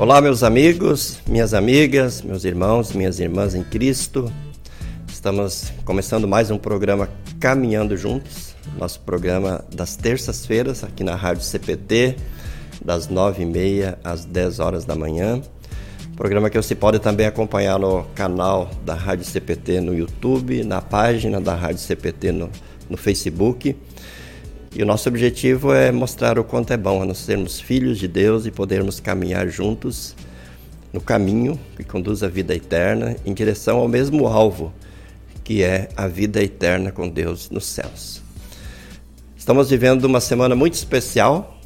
Olá, meus amigos, minhas amigas, meus irmãos, minhas irmãs em Cristo. Estamos começando mais um programa Caminhando Juntos, nosso programa das terças-feiras aqui na Rádio CPT, das nove e meia às dez horas da manhã. Programa que você pode também acompanhar no canal da Rádio CPT no YouTube, na página da Rádio CPT no, no Facebook. E o nosso objetivo é mostrar o quanto é bom nós sermos filhos de Deus e podermos caminhar juntos no caminho que conduz à vida eterna em direção ao mesmo alvo, que é a vida eterna com Deus nos céus. Estamos vivendo uma semana muito especial,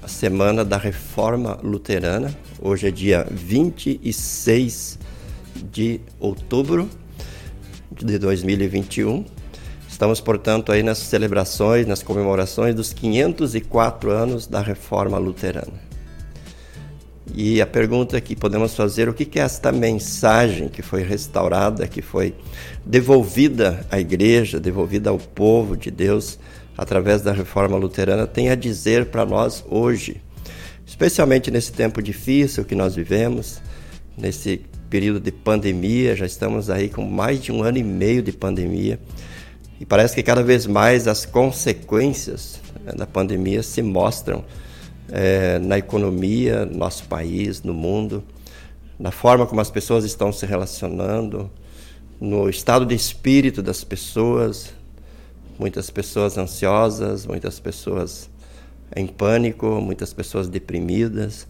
a semana da Reforma Luterana. Hoje é dia 26 de outubro de 2021 Estamos, portanto, aí nas celebrações, nas comemorações dos 504 anos da Reforma Luterana. E a pergunta que podemos fazer, o que é esta mensagem que foi restaurada, que foi devolvida à igreja, devolvida ao povo de Deus através da reforma luterana, tem a dizer para nós hoje, especialmente nesse tempo difícil que nós vivemos, nesse período de pandemia, já estamos aí com mais de um ano e meio de pandemia. E parece que cada vez mais as consequências né, da pandemia se mostram é, na economia, no nosso país, no mundo, na forma como as pessoas estão se relacionando, no estado de espírito das pessoas. Muitas pessoas ansiosas, muitas pessoas em pânico, muitas pessoas deprimidas,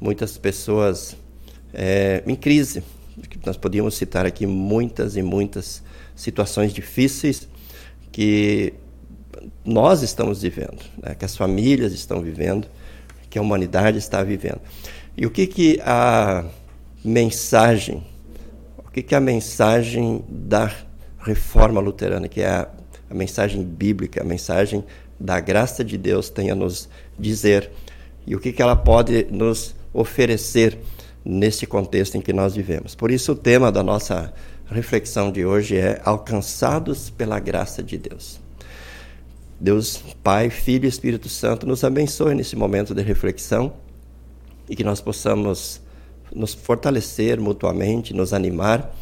muitas pessoas é, em crise. Nós podíamos citar aqui muitas e muitas situações difíceis que nós estamos vivendo, né? que as famílias estão vivendo, que a humanidade está vivendo. E o que, que a mensagem, o que, que a mensagem da reforma luterana, que é a, a mensagem bíblica, a mensagem da graça de Deus tem a nos dizer e o que, que ela pode nos oferecer neste contexto em que nós vivemos. Por isso, o tema da nossa a reflexão de hoje é alcançados pela graça de Deus. Deus, Pai, Filho e Espírito Santo, nos abençoe nesse momento de reflexão e que nós possamos nos fortalecer mutuamente, nos animar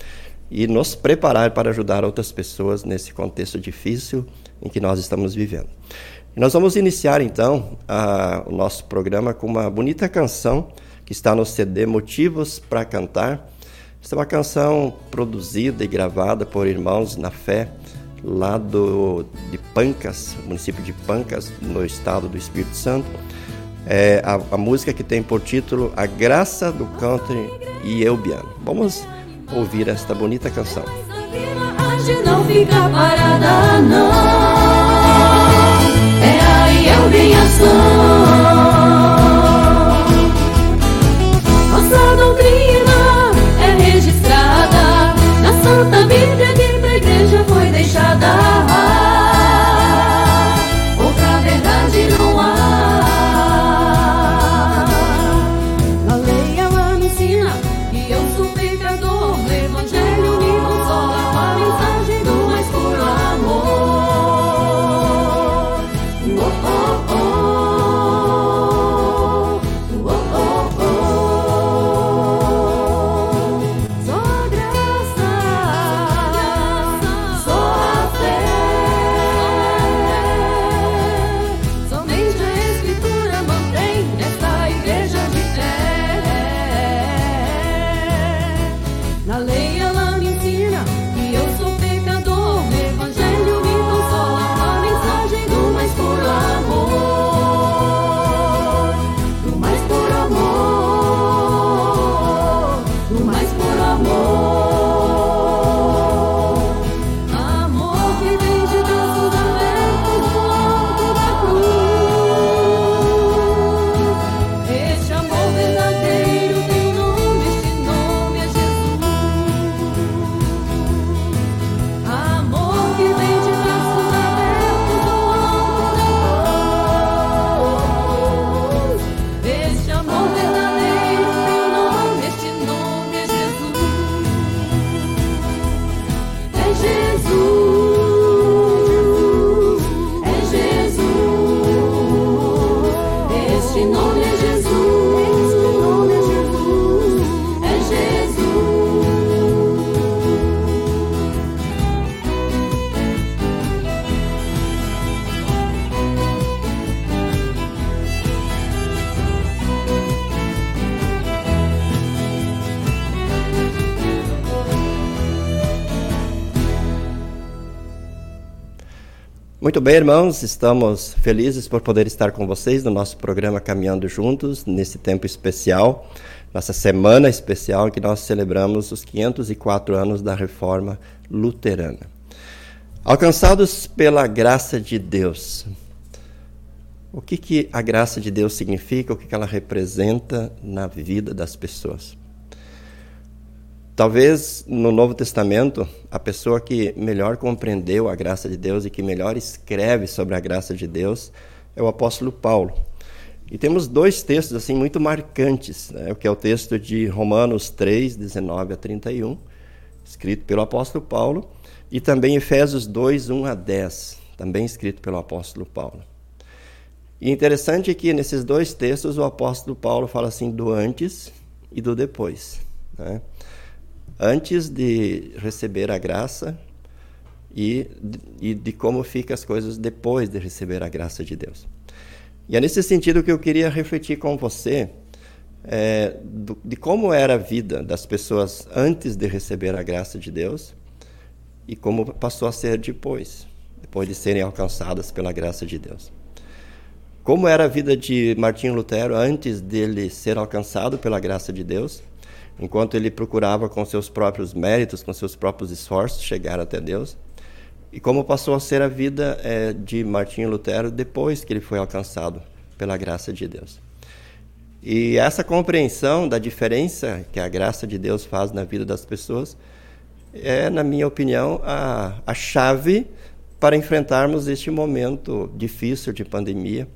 e nos preparar para ajudar outras pessoas nesse contexto difícil em que nós estamos vivendo. E nós vamos iniciar então a, o nosso programa com uma bonita canção que está no CD Motivos para Cantar essa é uma canção produzida e gravada por irmãos na fé lá do, de Pancas, município de Pancas, no estado do Espírito Santo. É a, a música que tem por título A Graça do Country e Eubiano. Vamos ouvir esta bonita canção. Não fica parada, não. É aí Nossa Muito bem, irmãos, estamos felizes por poder estar com vocês no nosso programa Caminhando Juntos, nesse tempo especial, nessa semana especial em que nós celebramos os 504 anos da Reforma Luterana. Alcançados pela graça de Deus. O que, que a graça de Deus significa, o que, que ela representa na vida das pessoas? Talvez no Novo Testamento, a pessoa que melhor compreendeu a graça de Deus e que melhor escreve sobre a graça de Deus é o apóstolo Paulo. E temos dois textos assim muito marcantes, né? o que é o texto de Romanos 3, 19 a 31, escrito pelo apóstolo Paulo, e também Efésios 2, 1 a 10, também escrito pelo apóstolo Paulo. E interessante que nesses dois textos o apóstolo Paulo fala assim do antes e do depois. Né? Antes de receber a graça e, e de como ficam as coisas depois de receber a graça de Deus. E é nesse sentido que eu queria refletir com você é, do, de como era a vida das pessoas antes de receber a graça de Deus e como passou a ser depois, depois de serem alcançadas pela graça de Deus. Como era a vida de Martinho Lutero antes dele ser alcançado pela graça de Deus enquanto ele procurava com seus próprios méritos, com seus próprios esforços, chegar até Deus. E como passou a ser a vida é, de Martinho Lutero depois que ele foi alcançado pela graça de Deus. E essa compreensão da diferença que a graça de Deus faz na vida das pessoas é, na minha opinião, a, a chave para enfrentarmos este momento difícil de pandemia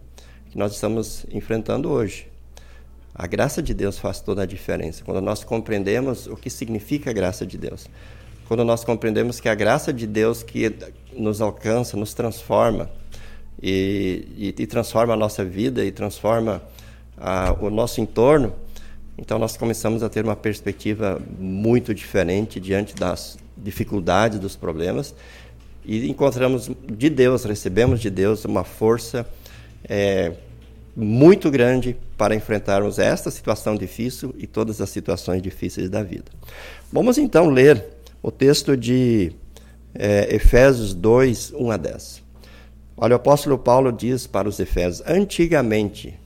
que nós estamos enfrentando hoje. A graça de Deus faz toda a diferença. Quando nós compreendemos o que significa a graça de Deus. Quando nós compreendemos que a graça de Deus que nos alcança, nos transforma e, e, e transforma a nossa vida e transforma a, o nosso entorno, então nós começamos a ter uma perspectiva muito diferente diante das dificuldades, dos problemas e encontramos de Deus, recebemos de Deus uma força é, muito grande para enfrentarmos esta situação difícil e todas as situações difíceis da vida. Vamos então ler o texto de é, Efésios 2, 1 a 10. Olha, o apóstolo Paulo diz para os Efésios: antigamente,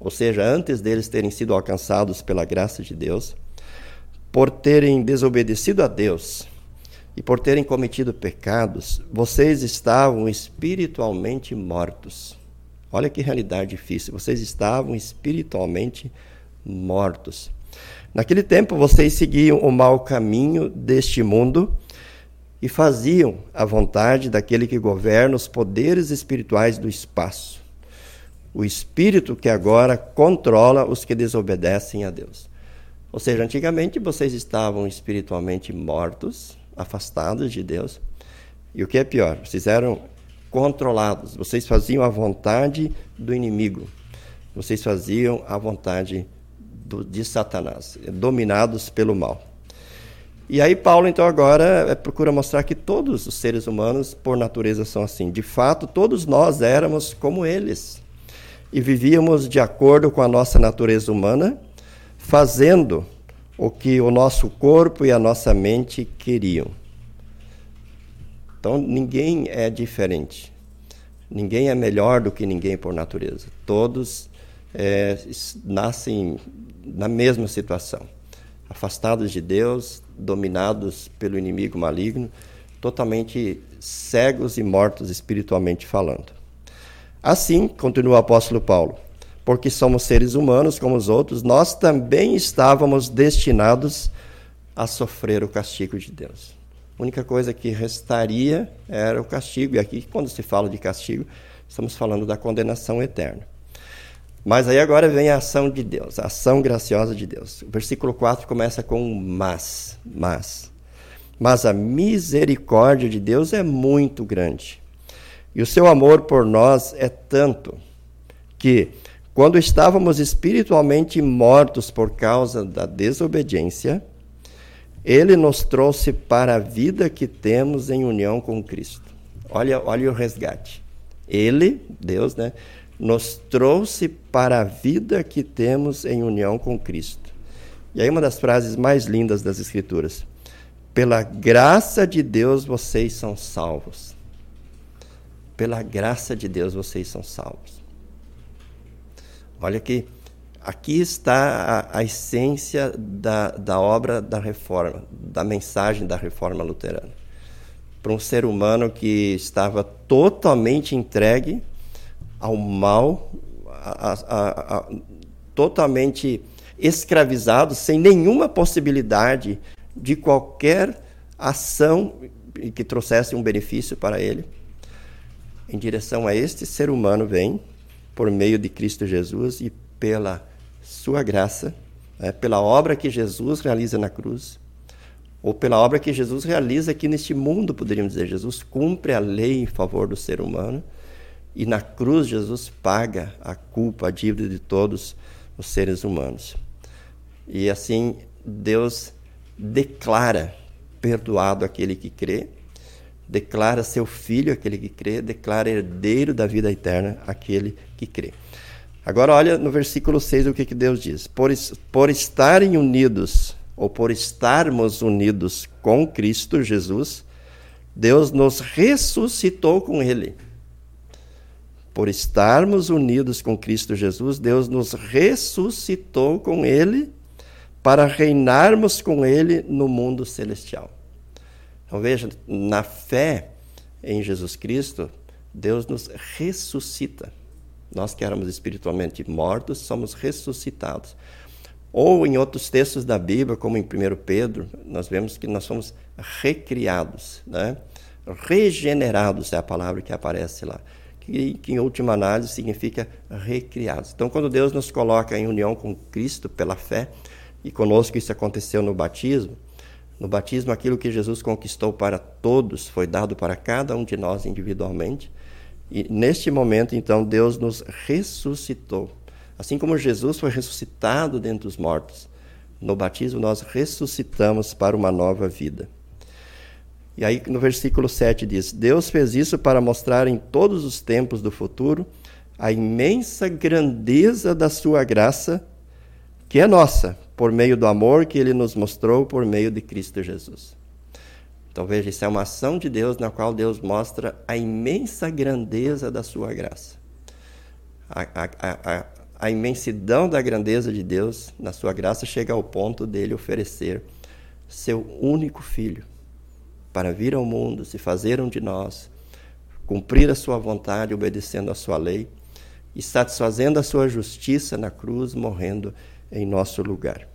ou seja, antes deles terem sido alcançados pela graça de Deus, por terem desobedecido a Deus e por terem cometido pecados, vocês estavam espiritualmente mortos Olha que realidade difícil. Vocês estavam espiritualmente mortos. Naquele tempo, vocês seguiam o mau caminho deste mundo e faziam a vontade daquele que governa os poderes espirituais do espaço. O espírito que agora controla os que desobedecem a Deus. Ou seja, antigamente vocês estavam espiritualmente mortos, afastados de Deus. E o que é pior, vocês eram controlados. Vocês faziam a vontade do inimigo. Vocês faziam a vontade do, de Satanás, dominados pelo mal. E aí Paulo então agora é, procura mostrar que todos os seres humanos por natureza são assim. De fato, todos nós éramos como eles e vivíamos de acordo com a nossa natureza humana, fazendo o que o nosso corpo e a nossa mente queriam. Então ninguém é diferente. Ninguém é melhor do que ninguém por natureza. Todos é, nascem na mesma situação, afastados de Deus, dominados pelo inimigo maligno, totalmente cegos e mortos espiritualmente falando. Assim, continua o apóstolo Paulo, porque somos seres humanos como os outros, nós também estávamos destinados a sofrer o castigo de Deus. A única coisa que restaria era o castigo. E aqui, quando se fala de castigo, estamos falando da condenação eterna. Mas aí agora vem a ação de Deus, a ação graciosa de Deus. O versículo 4 começa com mas, mas. Mas a misericórdia de Deus é muito grande. E o seu amor por nós é tanto que, quando estávamos espiritualmente mortos por causa da desobediência, ele nos trouxe para a vida que temos em união com Cristo. Olha, olha o resgate. Ele, Deus, né, nos trouxe para a vida que temos em união com Cristo. E aí uma das frases mais lindas das Escrituras. Pela graça de Deus vocês são salvos. pela graça de Deus vocês são salvos. Olha que aqui está a, a essência da, da obra da reforma, da mensagem da reforma luterana. Para um ser humano que estava totalmente entregue ao mal, a, a, totalmente escravizado, sem nenhuma possibilidade de qualquer ação que trouxesse um benefício para ele. Em direção a este ser humano vem, por meio de Cristo Jesus e pela sua graça, né, pela obra que Jesus realiza na cruz, ou pela obra que Jesus realiza aqui neste mundo, poderíamos dizer. Jesus cumpre a lei em favor do ser humano e na cruz Jesus paga a culpa, a dívida de todos os seres humanos. E assim Deus declara perdoado aquele que crê, declara seu filho aquele que crê, declara herdeiro da vida eterna aquele que crê. Agora olha no versículo 6 o que, que Deus diz. Por, por estarem unidos, ou por estarmos unidos com Cristo Jesus, Deus nos ressuscitou com Ele. Por estarmos unidos com Cristo Jesus, Deus nos ressuscitou com Ele para reinarmos com Ele no mundo celestial. Então veja, na fé em Jesus Cristo, Deus nos ressuscita. Nós que éramos espiritualmente mortos, somos ressuscitados. Ou em outros textos da Bíblia, como em 1 Pedro, nós vemos que nós somos recriados, né? regenerados é a palavra que aparece lá, que, que em última análise significa recriados. Então, quando Deus nos coloca em união com Cristo pela fé, e conosco isso aconteceu no batismo. No batismo, aquilo que Jesus conquistou para todos foi dado para cada um de nós individualmente. E neste momento, então, Deus nos ressuscitou. Assim como Jesus foi ressuscitado dentre os mortos, no batismo nós ressuscitamos para uma nova vida. E aí no versículo 7 diz: Deus fez isso para mostrar em todos os tempos do futuro a imensa grandeza da sua graça, que é nossa, por meio do amor que ele nos mostrou por meio de Cristo Jesus. Então veja, isso é uma ação de Deus na qual Deus mostra a imensa grandeza da sua graça. A, a, a, a imensidão da grandeza de Deus na sua graça chega ao ponto dele oferecer seu único filho para vir ao mundo, se fazer um de nós, cumprir a sua vontade, obedecendo a sua lei e satisfazendo a sua justiça na cruz, morrendo em nosso lugar.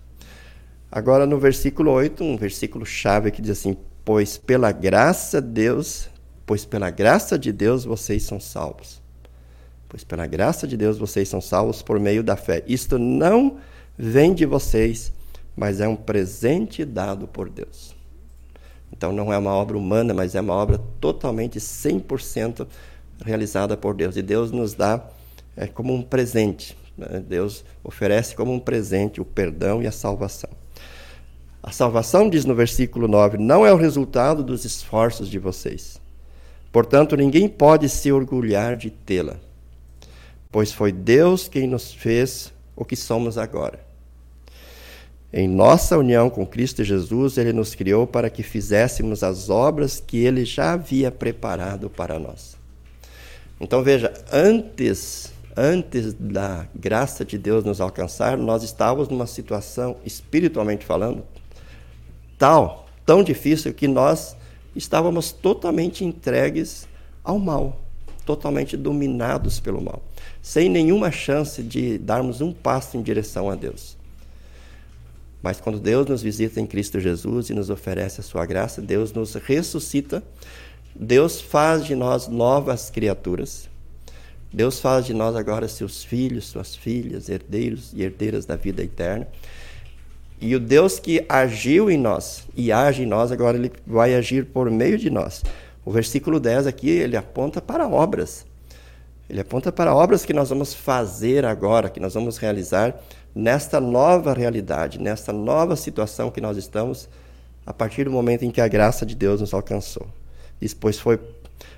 Agora no versículo 8, um versículo chave que diz assim: "Pois pela graça de Deus, pois pela graça de Deus vocês são salvos." Pois pela graça de Deus vocês são salvos por meio da fé. Isto não vem de vocês, mas é um presente dado por Deus. Então não é uma obra humana, mas é uma obra totalmente 100% realizada por Deus. E Deus nos dá é, como um presente. Né? Deus oferece como um presente o perdão e a salvação. A salvação, diz no versículo 9, não é o resultado dos esforços de vocês. Portanto, ninguém pode se orgulhar de tê-la, pois foi Deus quem nos fez o que somos agora. Em nossa união com Cristo Jesus, Ele nos criou para que fizéssemos as obras que Ele já havia preparado para nós. Então veja, antes antes da graça de Deus nos alcançar, nós estávamos numa situação, espiritualmente falando, tal, tão difícil que nós estávamos totalmente entregues ao mal, totalmente dominados pelo mal, sem nenhuma chance de darmos um passo em direção a Deus. Mas quando Deus nos visita em Cristo Jesus e nos oferece a sua graça, Deus nos ressuscita, Deus faz de nós novas criaturas. Deus faz de nós agora seus filhos, suas filhas, herdeiros e herdeiras da vida eterna. E o Deus que agiu em nós e age em nós, agora ele vai agir por meio de nós. O versículo 10 aqui, ele aponta para obras. Ele aponta para obras que nós vamos fazer agora, que nós vamos realizar nesta nova realidade, nesta nova situação que nós estamos, a partir do momento em que a graça de Deus nos alcançou. Diz, pois foi,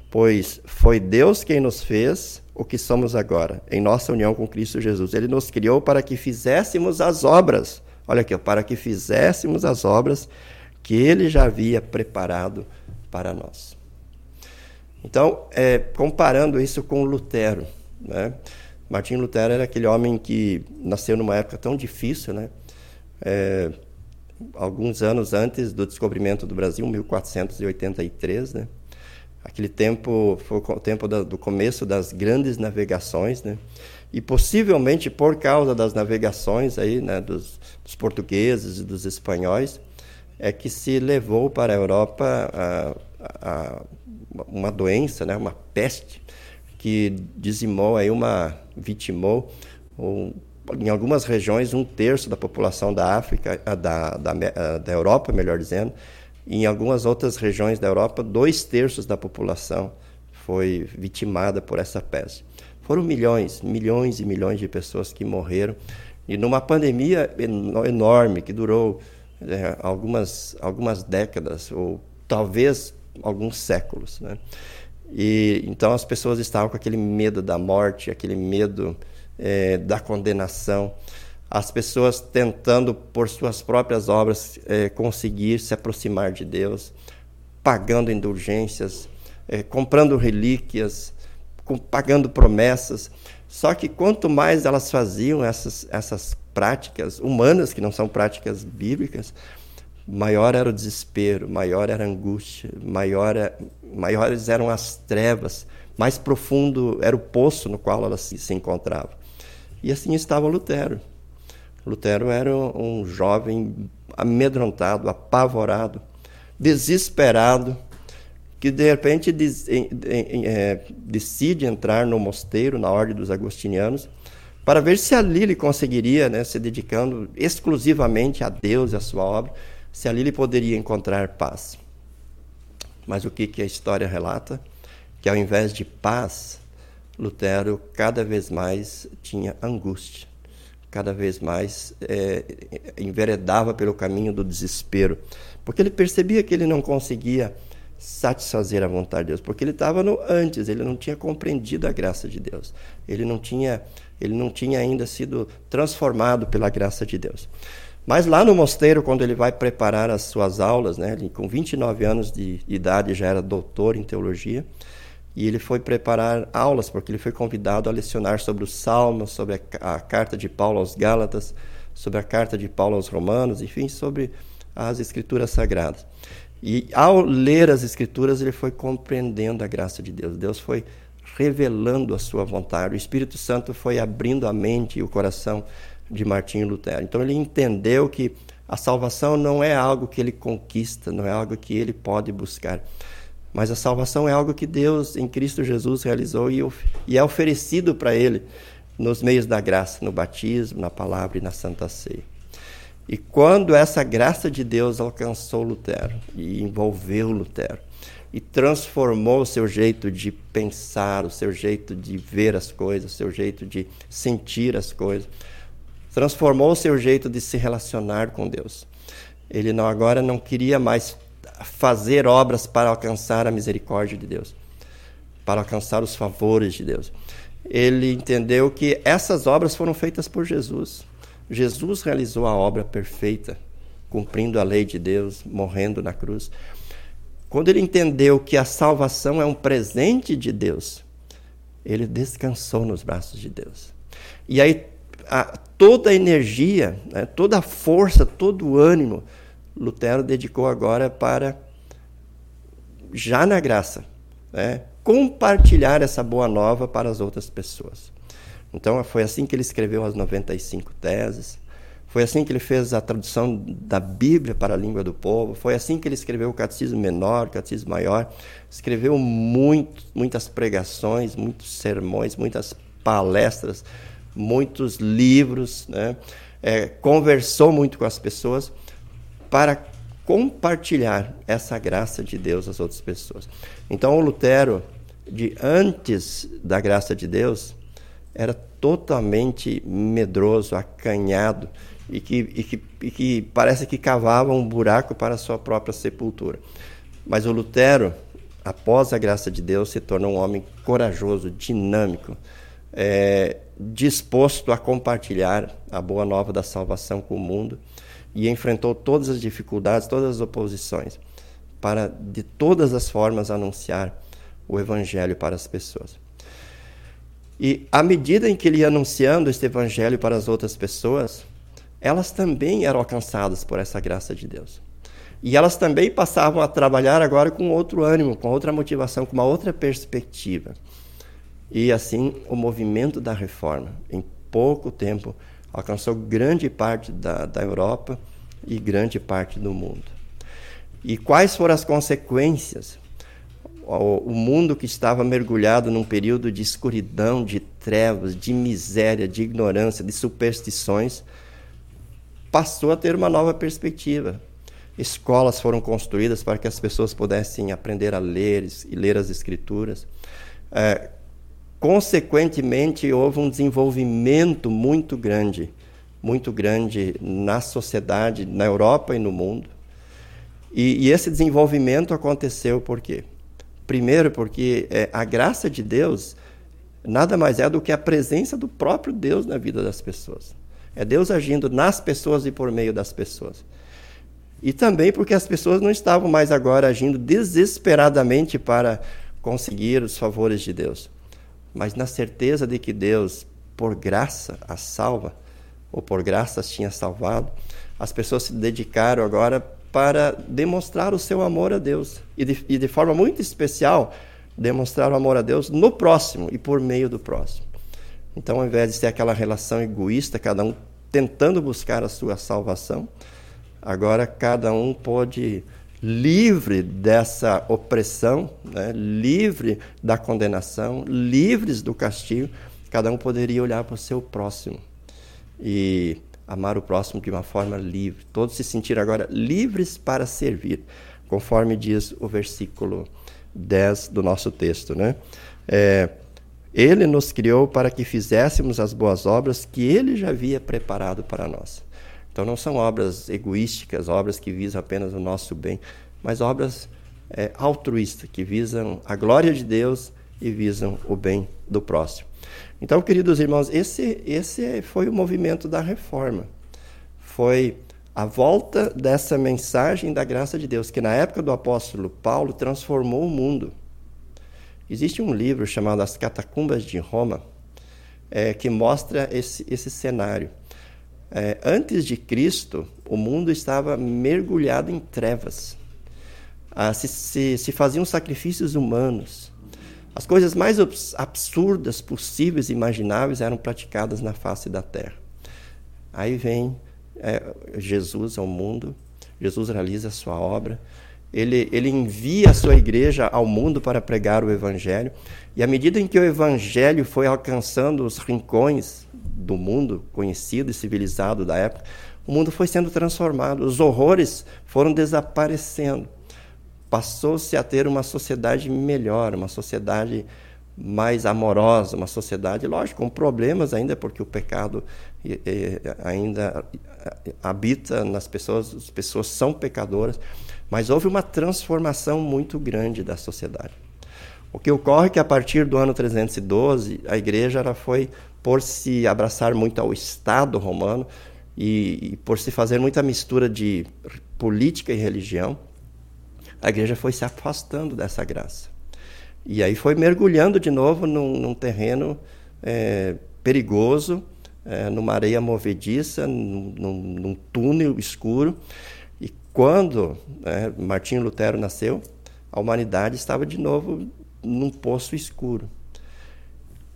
pois foi Deus quem nos fez o que somos agora, em nossa união com Cristo Jesus. Ele nos criou para que fizéssemos as obras, olha aqui, para que fizéssemos as obras que ele já havia preparado para nós. Então, é, comparando isso com Lutero, né? Lutero era aquele homem que nasceu numa época tão difícil, né? É, alguns anos antes do descobrimento do Brasil, 1483, né? Aquele tempo foi o tempo do começo das grandes navegações, né? E possivelmente por causa das navegações aí, né, dos, dos portugueses e dos espanhóis, é que se levou para a Europa a, a, uma doença, né, uma peste, que dizimou aí uma vitimou um, em algumas regiões um terço da população da África, da, da, da Europa, melhor dizendo, em algumas outras regiões da Europa dois terços da população foi vitimada por essa peste. Foram milhões, milhões e milhões de pessoas que morreram e numa pandemia enorme que durou é, algumas algumas décadas ou talvez alguns séculos, né? E então as pessoas estavam com aquele medo da morte, aquele medo é, da condenação, as pessoas tentando por suas próprias obras é, conseguir se aproximar de Deus, pagando indulgências, é, comprando relíquias, com, pagando promessas. Só que quanto mais elas faziam essas, essas práticas humanas, que não são práticas bíblicas, maior era o desespero, maior era a angústia, maior, é, maiores eram as trevas, mais profundo era o poço no qual elas se, se encontravam. E assim estava Lutero. Lutero era um jovem amedrontado, apavorado, desesperado, que de repente é, decide entrar no mosteiro, na ordem dos agostinianos, para ver se ali ele conseguiria, né, se dedicando exclusivamente a Deus e a sua obra, se ali ele poderia encontrar paz. Mas o que, que a história relata? Que ao invés de paz, Lutero cada vez mais tinha angústia, cada vez mais é, enveredava pelo caminho do desespero, porque ele percebia que ele não conseguia satisfazer a vontade de Deus, porque ele estava no antes, ele não tinha compreendido a graça de Deus, ele não tinha, ele não tinha ainda sido transformado pela graça de Deus. Mas lá no mosteiro, quando ele vai preparar as suas aulas, né, ele, com 29 anos de idade já era doutor em teologia, e ele foi preparar aulas, porque ele foi convidado a lecionar sobre os Salmos, sobre a, a carta de Paulo aos Gálatas, sobre a carta de Paulo aos Romanos, enfim, sobre as Escrituras Sagradas. E ao ler as Escrituras, ele foi compreendendo a graça de Deus. Deus foi revelando a sua vontade. O Espírito Santo foi abrindo a mente e o coração de Martinho Lutero. Então ele entendeu que a salvação não é algo que ele conquista, não é algo que ele pode buscar. Mas a salvação é algo que Deus, em Cristo Jesus, realizou e, é oferecido para ele nos meios da graça, no batismo, na palavra e na santa ceia. E quando essa graça de Deus alcançou Lutero e envolveu Lutero, e transformou o seu jeito de pensar, o seu jeito de ver as coisas, o seu jeito de sentir as coisas, transformou o seu jeito de se relacionar com Deus. Ele não agora não queria mais fazer obras para alcançar a misericórdia de Deus, para alcançar os favores de Deus. Ele entendeu que essas obras foram feitas por Jesus. Jesus realizou a obra perfeita, cumprindo a lei de Deus, morrendo na cruz. Quando ele entendeu que a salvação é um presente de Deus, ele descansou nos braços de Deus. E aí a, toda a energia, né, toda a força, todo o ânimo, Lutero dedicou agora para, já na graça, né, compartilhar essa boa nova para as outras pessoas. Então foi assim que ele escreveu as 95 teses, foi assim que ele fez a tradução da Bíblia para a língua do povo, foi assim que ele escreveu o Catecismo Menor, o Catecismo Maior, escreveu muito, muitas pregações, muitos sermões, muitas palestras muitos livros, né? É, conversou muito com as pessoas para compartilhar essa graça de Deus às outras pessoas. Então, o Lutero, de antes da graça de Deus, era totalmente medroso, acanhado e que, e que, e que parece que cavava um buraco para a sua própria sepultura. Mas o Lutero, após a graça de Deus, se tornou um homem corajoso, dinâmico, é, disposto a compartilhar a boa nova da salvação com o mundo e enfrentou todas as dificuldades, todas as oposições, para de todas as formas anunciar o evangelho para as pessoas. E à medida em que ele ia anunciando este evangelho para as outras pessoas, elas também eram alcançadas por essa graça de Deus. E elas também passavam a trabalhar agora com outro ânimo, com outra motivação, com uma outra perspectiva. E assim, o movimento da reforma, em pouco tempo, alcançou grande parte da, da Europa e grande parte do mundo. E quais foram as consequências? O, mundo que estava mergulhado num período de escuridão, de trevas, de miséria, de ignorância, de superstições, passou a ter uma nova perspectiva. Escolas foram construídas para que as pessoas pudessem aprender a ler e ler as escrituras. É, consequentemente, houve um desenvolvimento muito grande, muito grande na sociedade, na Europa e no mundo. E, e esse desenvolvimento aconteceu por quê? Primeiro, porque é, a graça de Deus nada mais é do que a presença do próprio Deus na vida das pessoas. É Deus agindo nas pessoas e por meio das pessoas. E também porque as pessoas não estavam mais agora agindo desesperadamente para conseguir os favores de Deus mas na certeza de que Deus, por graça, as salva, ou por graça as tinha salvado, as pessoas se dedicaram agora para demonstrar o seu amor a Deus. E de, e de forma muito especial, demonstrar o amor a Deus no próximo e por meio do próximo. Então, ao invés de ser aquela relação egoísta, cada um tentando buscar a sua salvação, agora cada um pode livre dessa opressão, né? livre da condenação, livres do castigo, cada um poderia olhar para o seu próximo e amar o próximo de uma forma livre. Todos se sentiram agora livres para servir, conforme diz o versículo 10 do nosso texto. Né? É, ele nos criou para que fizéssemos as boas obras que ele já havia preparado para nós. Então não são obras egoísticas, obras que visam apenas o nosso bem, mas obras é, altruístas, que visam a glória de Deus e visam o bem do próximo. Então, queridos irmãos, esse, esse foi o movimento da reforma. Foi a volta dessa mensagem da graça de Deus, que na época do apóstolo Paulo transformou o mundo. Existe um livro chamado As Catacumbas de Roma, é, que mostra esse, esse cenário. É, antes de Cristo, o mundo estava mergulhado em trevas. Ah, se, se, se faziam sacrifícios humanos. As coisas mais absurdas possíveis e imagináveis eram praticadas na face da terra. Aí vem é, Jesus ao mundo, Jesus realiza a sua obra, ele, ele envia a sua igreja ao mundo para pregar o Evangelho, e à medida em que o Evangelho foi alcançando os rincões do mundo conhecido e civilizado da época, o mundo foi sendo transformado, os horrores foram desaparecendo. Passou-se a ter uma sociedade melhor, uma sociedade mais amorosa, uma sociedade, lógico, com problemas ainda, porque o pecado ainda habita nas pessoas, as pessoas são pecadoras, mas houve uma transformação muito grande da sociedade. O que ocorre é que a partir do ano 312, a igreja ela foi por se abraçar muito ao Estado romano e, e por se fazer muita mistura de política e religião, a igreja foi se afastando dessa graça. E aí foi mergulhando de novo num, num terreno é, perigoso, é, numa areia movediça, num, num, túnel escuro. E quando é, Martinho Lutero nasceu, a humanidade estava de novo num poço escuro.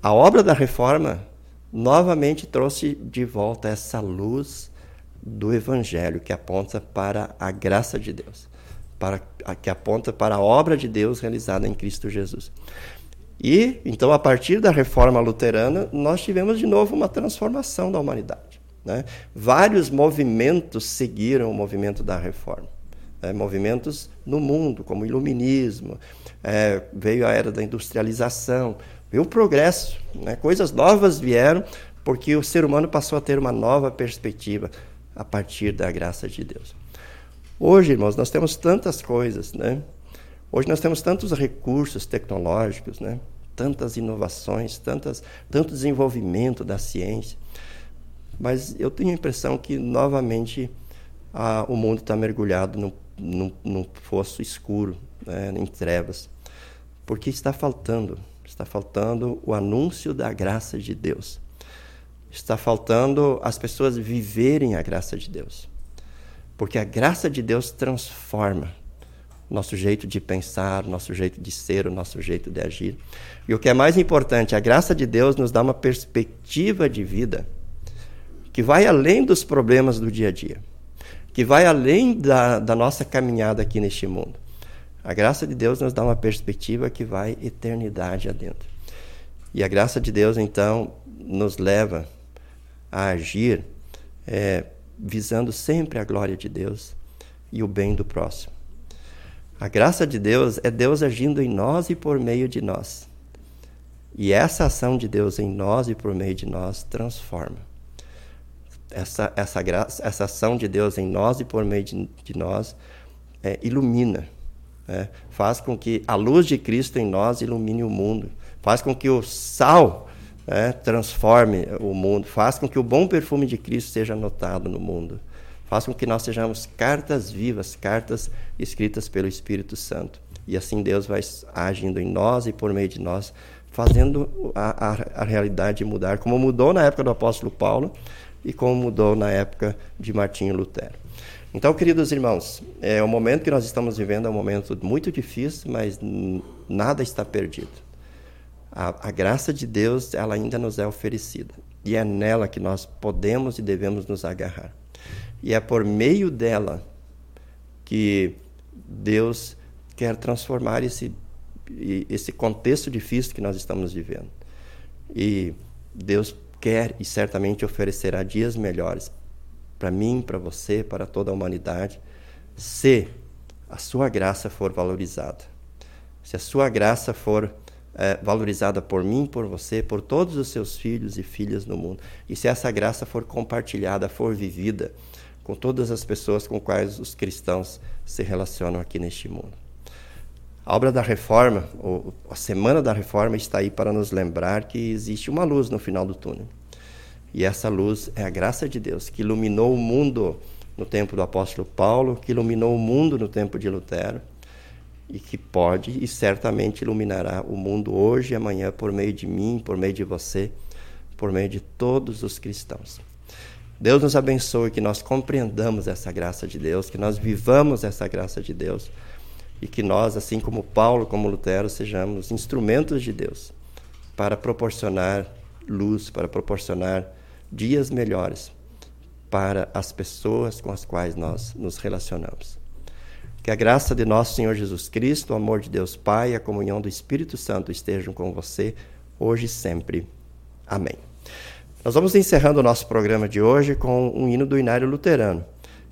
A obra da reforma novamente trouxe de volta essa luz do Evangelho que aponta para a graça de Deus, para, que aponta para a obra de Deus realizada em Cristo Jesus. E, então, a partir da reforma luterana, nós tivemos de novo uma transformação da humanidade. Né? Vários movimentos seguiram o movimento da reforma. Né? Movimentos no mundo, como o iluminismo, é, veio a era da industrialização, veio o progresso, né? coisas novas vieram porque o ser humano passou a ter uma nova perspectiva a partir da graça de Deus. Hoje, irmãos, nós temos tantas coisas, né? Hoje nós temos tantos recursos tecnológicos, né? Tantas inovações, tantas, tanto desenvolvimento da ciência. Mas eu tenho a impressão que novamente a, o mundo está mergulhado num, num, num fosso escuro, né? em trevas Porque está faltando, está faltando o anúncio da graça de Deus. Está faltando as pessoas viverem a graça de Deus. Porque a graça de Deus transforma nosso jeito de pensar, nosso jeito de ser, o nosso jeito de agir. E o que é mais importante, a graça de Deus nos dá uma perspectiva de vida que vai além dos problemas do dia a dia, que vai além da, da nossa caminhada aqui neste mundo. A graça de Deus nos dá uma perspectiva que vai eternidade adentro. E a graça de Deus, então, nos leva a agir é, visando sempre a glória de Deus e o bem do próximo. A graça de Deus é Deus agindo em nós e por meio de nós. E essa ação de Deus em nós e por meio de nós transforma. Essa, essa, graça, essa ação de Deus em nós e por meio de, de nós é, ilumina. É, faz com que a luz de Cristo em nós ilumine o mundo. Faz com que o sal é, transforme o mundo. Faz com que o bom perfume de Cristo seja notado no mundo. Faz com que nós sejamos cartas vivas, cartas escritas pelo Espírito Santo. E assim Deus vai agindo em nós e por meio de nós, fazendo a, a, a realidade mudar, como mudou na época do apóstolo Paulo e como mudou na época de Martinho Lutero. Então, queridos irmãos, é, o momento que nós estamos vivendo é um momento muito difícil, mas nada está perdido. A, a, graça de Deus, ela ainda nos é oferecida. E é nela que nós podemos e devemos nos agarrar. E é por meio dela que Deus quer transformar esse, esse contexto difícil que nós estamos vivendo. E Deus quer e certamente oferecerá dias melhores para mim, para você, para toda a humanidade, se a sua graça for valorizada. Se a sua graça for é, valorizada por mim, por você, por todos os seus filhos e filhas no mundo. E se essa graça for compartilhada, for vivida, com todas as pessoas com quais os cristãos se relacionam aqui neste mundo. A obra da reforma, ou a semana da reforma, está aí para nos lembrar que existe uma luz no final do túnel. E essa luz é a graça de Deus, que iluminou o mundo no tempo do apóstolo Paulo, que iluminou o mundo no tempo de Lutero, e que pode e certamente iluminará o mundo hoje e amanhã por meio de mim, por meio de você, por meio de todos os cristãos. Deus nos abençoe, que nós compreendamos essa graça de Deus, que nós vivamos essa graça de Deus e que nós, assim como Paulo, como Lutero, sejamos instrumentos de Deus para proporcionar luz, para proporcionar dias melhores para as pessoas com as quais nós nos relacionamos. Que a graça de nosso Senhor Jesus Cristo, o amor de Deus Pai e a comunhão do Espírito Santo estejam com você hoje e sempre. Amém. Nós vamos encerrando o nosso programa de hoje com um hino do Inário Luterano.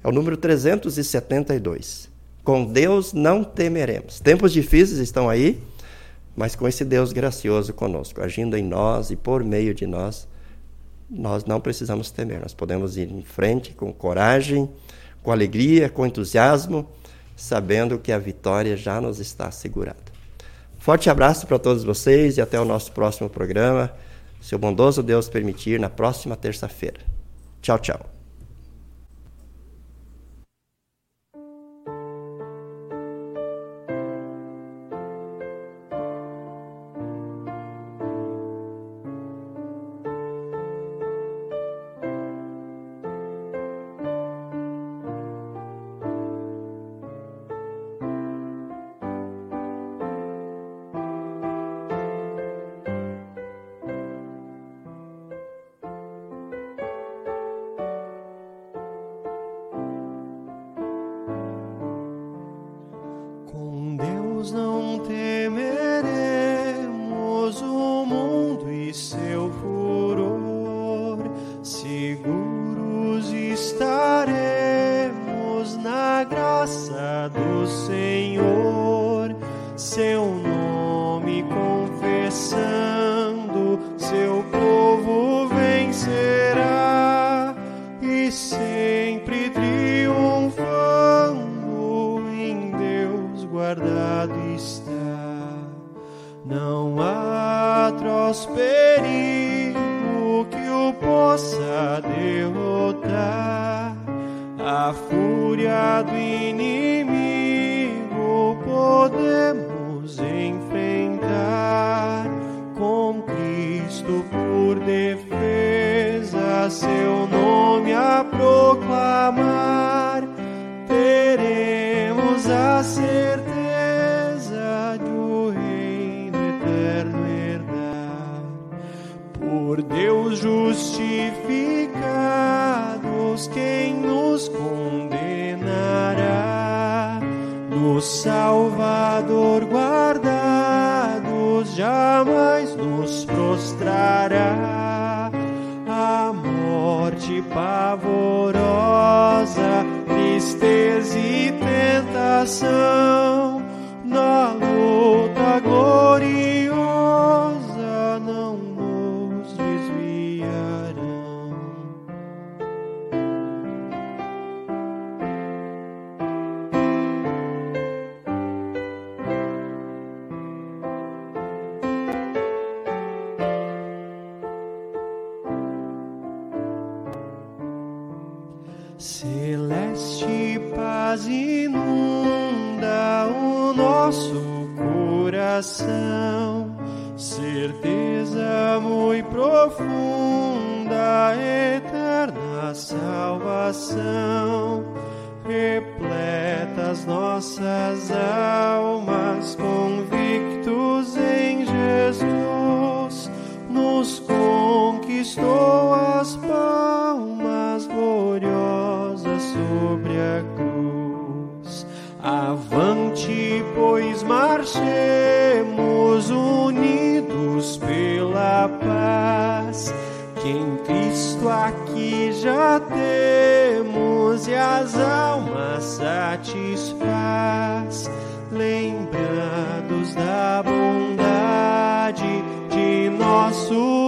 É o número 372. Com Deus não temeremos. Tempos difíceis estão aí, mas com esse Deus gracioso conosco, agindo em nós e por meio de nós, nós não precisamos temer. Nós podemos ir em frente com coragem, com alegria, com entusiasmo, sabendo que a vitória já nos está assegurada. Forte abraço para todos vocês e até o nosso próximo programa se o bondoso Deus permitir, na próxima terça-feira. Tchau, tchau. morte pavorosa, tristeza e tentação. Avante, pois marchemos unidos pela paz, que em Cristo aqui já temos e as almas satisfaz, lembrados da bondade de nosso